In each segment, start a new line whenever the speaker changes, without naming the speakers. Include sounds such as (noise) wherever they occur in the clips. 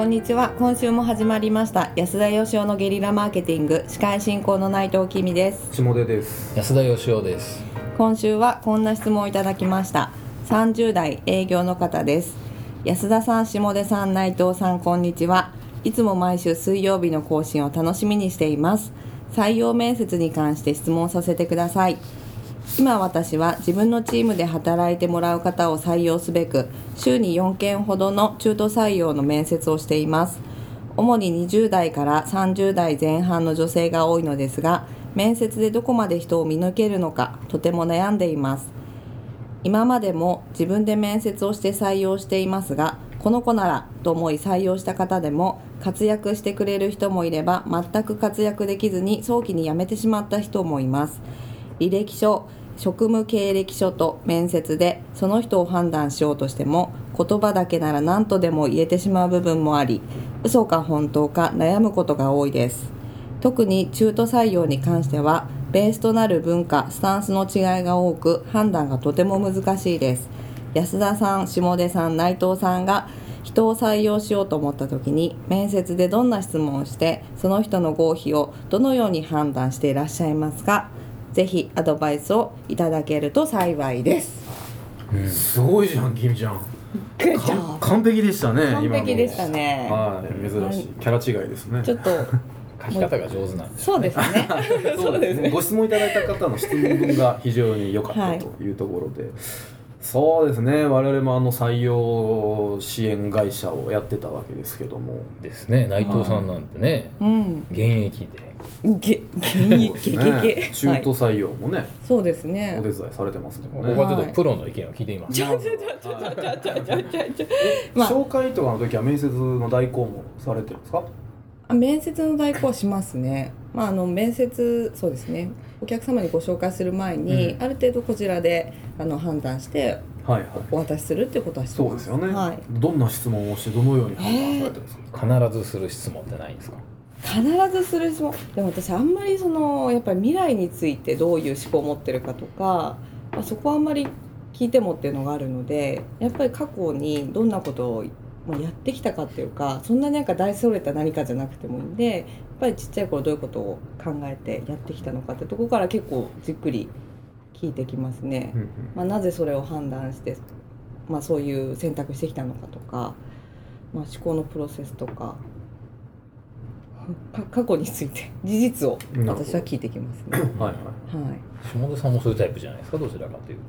こんにちは。今週も始まりました。安田義雄のゲリラマーケティング。司会進行の内藤君です。
下出です。
安田義雄です。
今週はこんな質問をいただきました。30代営業の方です。安田さん下出さん内藤さんこんにちは。いつも毎週水曜日の更新を楽しみにしています。採用面接に関して質問させてください今私は自分のチームで働いてもらう方を採用すべく週に4件ほどの中途採用の面接をしています。主に20代から30代前半の女性が多いのですが面接でどこまで人を見抜けるのかとても悩んでいます。今までも自分で面接をして採用していますがこの子ならと思い採用した方でも活躍してくれる人もいれば全く活躍できずに早期に辞めてしまった人もいます。履歴書職務経歴書と面接でその人を判断しようとしても言葉だけなら何とでも言えてしまう部分もあり嘘か本当か悩むことが多いです。特に中途採用に関してはベースとなる文化スタンスの違いが多く判断がとても難しいです。安田さん下出さん内藤さんが人を採用しようと思った時に面接でどんな質問をしてその人の合否をどのように判断していらっしゃいますか？ぜひアドバイスをいただけると幸いです。
すごいじゃん君ちゃん。か完璧でしたね
完璧でしたね。
はい珍しい。キャラ違いですね。
ちょっと
書き方が上手なんで。す
そうですね。(laughs) (laughs)
そうですね。ご質問いただいた方の質問文が非常に良かった
はい
というところで、そうですね。我々もあの採用支援会社をやってたわけですけども。
ですね。内藤さんなんてね、
うん、
現役で。
げ
現
役、
ね、中途採用もね、はい、
そうですね。
お手伝いされてますもんね。
僕はちょっとプロの意見を聞いています、
はい、
紹介とかの時は面接の代行もされてるんですか？
面接の代行はしますね。まああの面接そうですね。お客様にご紹介する前に、
うん。
ある程度こちらであの判断して
はいはい。
お渡しするっていうことはしてま
そうですよね、
はい。
どんな質問をしてどのように判断されてるんですか、
必ずする質問ってないんですか？
必ずする質問。でも私あんまりそのやっぱり未来についてどういう思考を持ってるかとか、まあ、そこはあんまり聞いてもっていうのがあるのでやっぱり過去にどんなことをもうやってきたかっていうかそんなになんか大それた何かじゃなくてもいいんでぱりちっちゃい頃どういうことを考えてやってきたのかってとこから結構じっくり聞いてきますね。
うんうん。
まあ、なぜそれを判断して、まあ、そういう選択してきたのかとか、まあ、思考のプロセスとかか過去について事実を私は聞いてきますね。
はいはい。
はい、
下出さんもそういうタイプじゃないですか？どちらかというと。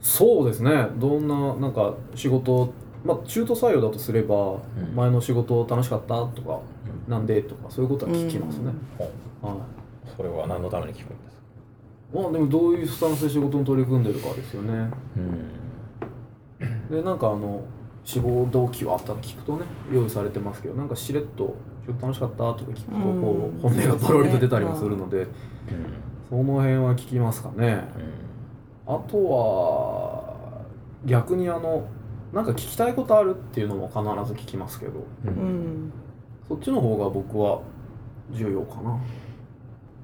そうですね。どんななんか仕事まあ中途採用だとすれば、
ん。
前の仕事楽しかった？とか、なんでとかそういうことは聞きますね、はい。
それは何のために聞くんですか？
まあでもどういうスタンスで仕事に取り組んでるかですよね。
うん。
でなんかあの志望動機はあったら聞くとね用意されてますけどなんかしれっと「仕事楽しかった?」とか聞くと
うん
こう本音がポロリと出たりもするのでその辺は聞きますかね。あとは逆にあのなんか聞きたいことあるっていうのも必ず聞きますけど。
うん。う
うんん
そっちの方が僕は重要かな。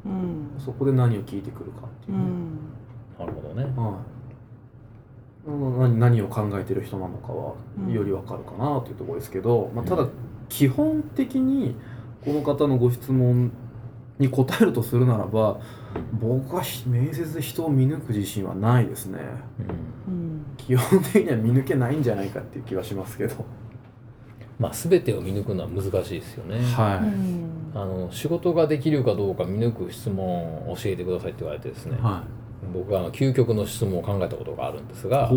うん。
そこで何を聞いてくるかっていうね、
うん。
なるほどね。
はい。うん何何を考えてる人なのかは
うん。
よりわかるかなというところですけど、まあ、ただ
うん。
基本的にこの方のご質問に答えるとするならば僕はひ面接で人を見抜く自信はないですね。
うん
うん。
基本的には見抜けないんじゃないかっていう気はしますけど
まあ全てを見抜くのは難しいですよね。
は
うん。
あの仕事ができるかどうか見抜く質問を教えてくださいって言われてですね。
い、は
僕はあの究極の質問を考えたことがあるんですが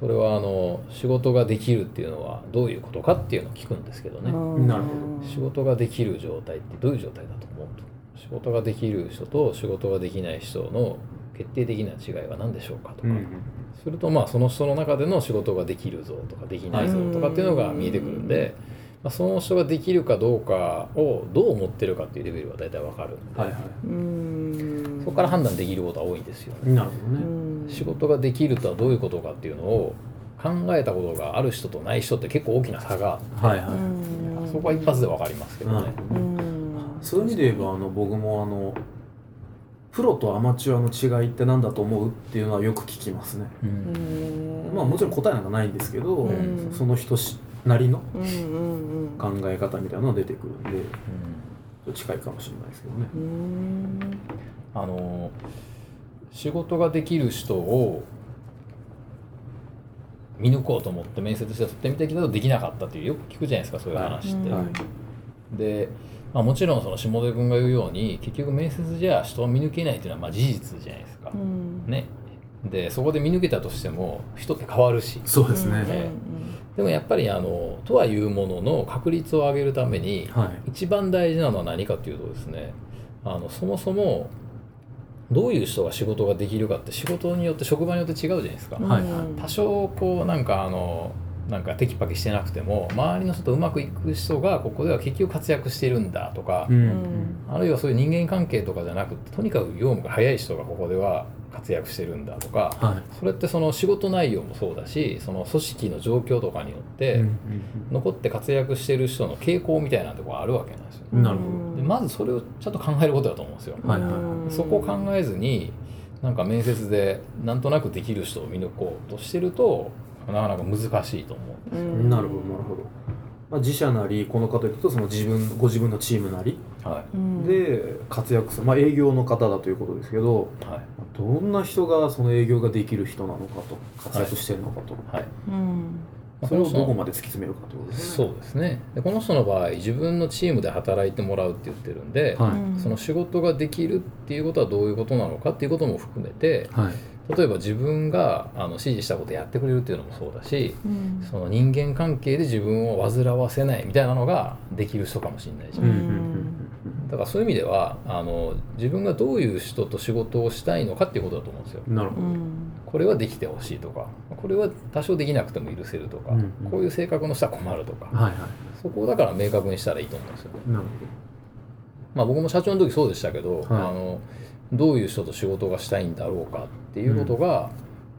それはあの仕事ができるっていうのはどういうことかっていうのを聞くんですけどね。
うん
なるほ
仕事ができる状態ってどういう状態だと思うと。仕事ができる人と仕事ができない人の決定的な違いは何でしょうかとか、
うん
するとまあその人の中での仕事ができるぞとかできないぞとかっていうのが見えてくるんで、まあ、その人ができるかどうかをどう思ってるかっていうレベルは大体わかるんで、
はいは
うん。
そこから判断できることは多いんですよ。ね。
いなるほど
う
ね、
ん。
仕事ができるとはどういうことかっていうのを考えたことがある人とない人って結構大きな差が。あ
はいはい、
そこは一発でわかりますけどね。
うん。
そういう意味で言えばあの僕もあのプロとアマチュアの違いって何だと思うっていうのはよく聞きますね。
うん。
うん。
まあもちろん答えなんかないんですけど、
うん。
その人しなりの
うんうんうん。
考え方みたいなのが出てくるんでちょっと近いかもしれないですけどね。
うーん。
あの仕事ができる人を見抜こうと思って面接して取ってみたけどできなかったっていうよく聞くじゃないですかそういう話って。
はい。
で、まあ、もちろんその下出君が言うように結局面接じゃ人を見抜けないっていうのはまあ事実じゃないですか。
うん。
ね、でそこで見抜けたとしても人って変わるし。
そうですね、
ね。でもやっぱりあのとはいうものの確率を上げるために
はい。
一番大事なのは何かっていうとですねあのそもそもどういう人が仕事ができるかって仕事によって職場によって違うじゃないですか。
うん
はい。
うん
多少こうなんかあのなんかテキパキしてなくても周りの人とうまくいく人がここでは結局活躍してるんだとか、
う
うん。ん
あるいはそういう人間関係とかじゃなくてとにかく業務が早い人がここでは活躍してるんだとか
はい。
それってその仕事内容もそうだしその組織の状況とかによって、
うん
残って活躍してる人の傾向みたいなところがあるわけなんですよ、
なるほど。
でまずそれをちゃんと考えることだと思うんですよ、
はいはい
うん
そこを考えずになんか面接でなんとなくできる人を見抜こうとしてるとなかなか難しいと思う
うん。
なるほどなるほど、まあ、自社なりこの方で言うとその自分ご自分のチームなり。で活躍する、まあ、営業の方だということですけど
いはい。
どんな人がその営業ができる人なのかと活躍してるのかと、
はい。
うん。
それをどこまで突き詰めるかということですね。
そうですね。でこの人の場合自分のチームで働いてもらうって言ってるんで、
はい、
うん
その仕事ができるっていうことはどういうことなのかっていうことも含めて
はい
例えば自分があの指示したことやってくれるっていうのもそうだし
うん。
その人間関係で自分を煩わせないみたいなのができる人かもしれないじゃん、
うん。
だからそういう意味ではあの自分がどういう人と仕事をしたいのかっていうことだと思うんですよ。
うんなるほど、
うん。
これはできてほしいとかこれは多少できなくても許せるとか、
うん。うん
こういう性格の人は困るとか、
はいは
そこをだから明確にしたらいいと思うんですよ。
なる
まあ僕も社長の時そうでしたけど、
はい。
あのどういう人と仕事がしたいんだろうかっていうことが、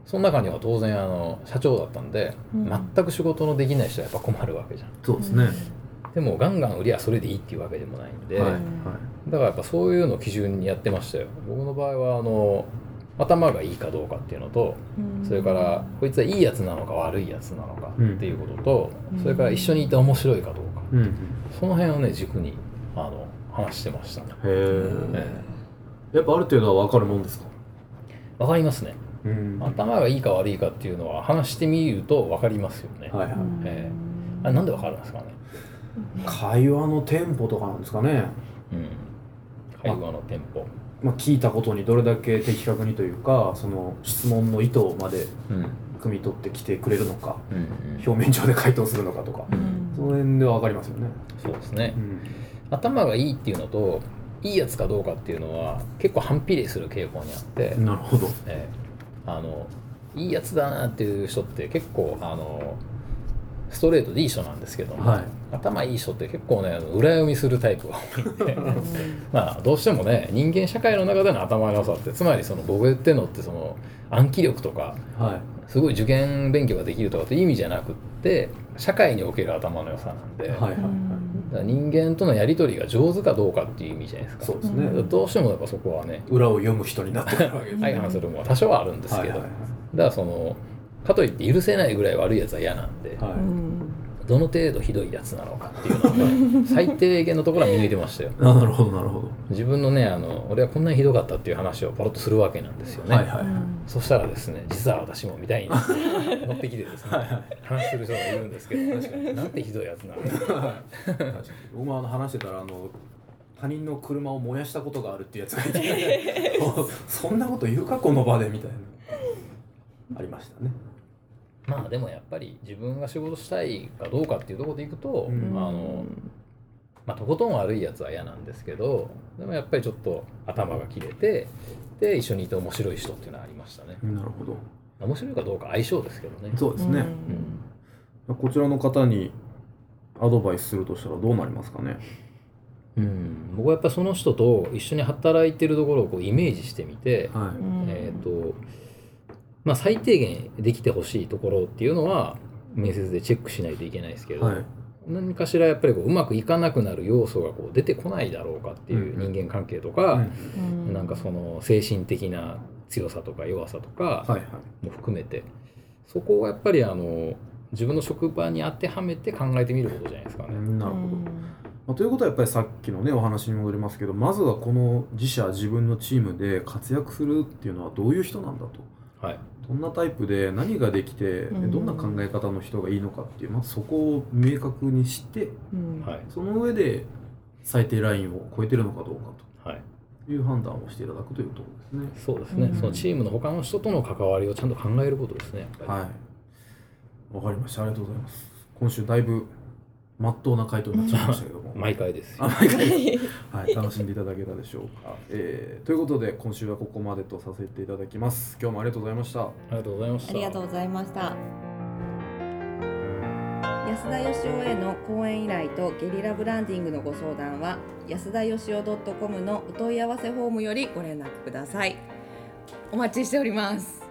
その中には当然あの社長だったんで、
うん。
全く仕事のできない人はやっぱ困るわけじゃん。
そうですね、
でもガンガン売りゃそれでいいっていうわけでもないんで、
はい。はい
だからやっぱそういうのを基準にやってましたよ。僕の場合はあの頭がいいかどうかっていうのと
うん。
それからこいつはいいやつなのか悪いやつなのかっていうことと、
うん。
それから一緒にいて面白いかどうか、
うんう。ん。
その辺をね軸にあの話してましたね、
へえ
え
やっぱある程度は分かるもんですか？
わかりますね。
うん。
頭がいいか悪いかっていうのは話してみると分かりますよね、
はいはい、
うん。
えあれなんで分かるんですかね？
会話のテンポとかなんですかね、
うん。会話のテンポ。
まあ、聞いたことにどれだけ的確にというかその質問の意図まで
うん。
汲み取ってきてくれるのか
うん
表面上で回答するのかとか
うん。
その辺では分かりますよね、
そうですね。
うん。
頭がいいっていうのといいやつかどうかっていうのは結構反比例する傾向にあって、
なるほど。
ええ。あのいいやつだなっていう人って結構あのストレートでいい人なんですけども、
はい。
頭いい人って結構ね裏読みするタイプが多いんで (laughs) まあどうしてもね人間社会の中での頭の良さってつまりその僕が言ってるのってその暗記力とか
はい。
すごい受験勉強ができるとかっていう意味じゃなくって社会における頭の良さなんで、
はいはい
人間とのやり取りが上手かどうかっていう意味じゃないですか。
そうですね、
うん。
どうしてもやっぱそこはね
裏を読む人になってくるわけですね。
相反するものは多少はあるんですけど、
はいはい
だからそのかといって許せないぐらい悪いやつは嫌なんで、
はい、はい
どの程度ひどいやつなのかっていうのをね最低限のところは見抜いてましたよ。(laughs)
あなるほどなるほど、
自分のねあの俺はこんなにひどかったっていう話をパロッとするわけなんですよね、
はいはいはい。
そしたらですね実は私もみたいに (laughs) 乗ってきてですね話する人がいるんですけど確かに。なんてひどいやつなの (laughs)
僕もあの話してたらあの他人の車を燃やしたことがあるっていうやつがいてそんなこと言うかこの場でみたいな。ありましたね
まあでもやっぱり自分が仕事したいかどうかっていうところでいくと、
うん。
あのまあ、とことん悪いやつは嫌なんですけどでもやっぱりちょっと頭が切れてで一緒にいて面白い人っていうのはありましたね。
なるほど。
面白いかどうか相性ですけどね。
そうですね、こちらの方にアドバイスするとしたらどうなりますかね？
うん、僕はやっぱその人と一緒に働いてるところをこうイメージしてみて、
はい、
えーとまあ、最低限できてほしいところっていうのは面接でチェックしないといけないですけど、
はい。
何かしらやっぱりこううまくいかなくなる要素がこう出てこないだろうかっていう
うん。
人間関係とか、
うん。
なんかその精神的な強さとか弱さとか
はいはい。
も含めて、そこをやっぱりあの自分の職場に当てはめて考えてみることじゃないですかね。
なるほど、まあ、ということはやっぱりさっきのねお話に戻りますけどまずはこの自社自分のチームで活躍するっていうのはどういう人なんだと。
はい、
どんなタイプで何ができて
うん
どんな考え方の人がいいのかっていう、まずそこを明確にして
うん
はい、
その上で最低ラインを超えてるのかどうか
はい、
という判断をしていただくというところですね。
そうですね、
うん
そのチームの他の人との関わりをちゃんと考えることですね。
はい。わかりました。ありがとうございます。今週だいぶまっとうな回答になっちゃいましたけども。
毎回です
あ、毎回です。(laughs) はい、楽しんでいただけたでしょうか。えーということで今週はここまでとさせていただきます。今日もありがとうございました。
ありがとうございました。
ありがとうございました。安田義雄への講演依頼とゲリラブランディングのご相談は安田義雄 .com のお問い合わせフォームよりご連絡ください。お待ちしております。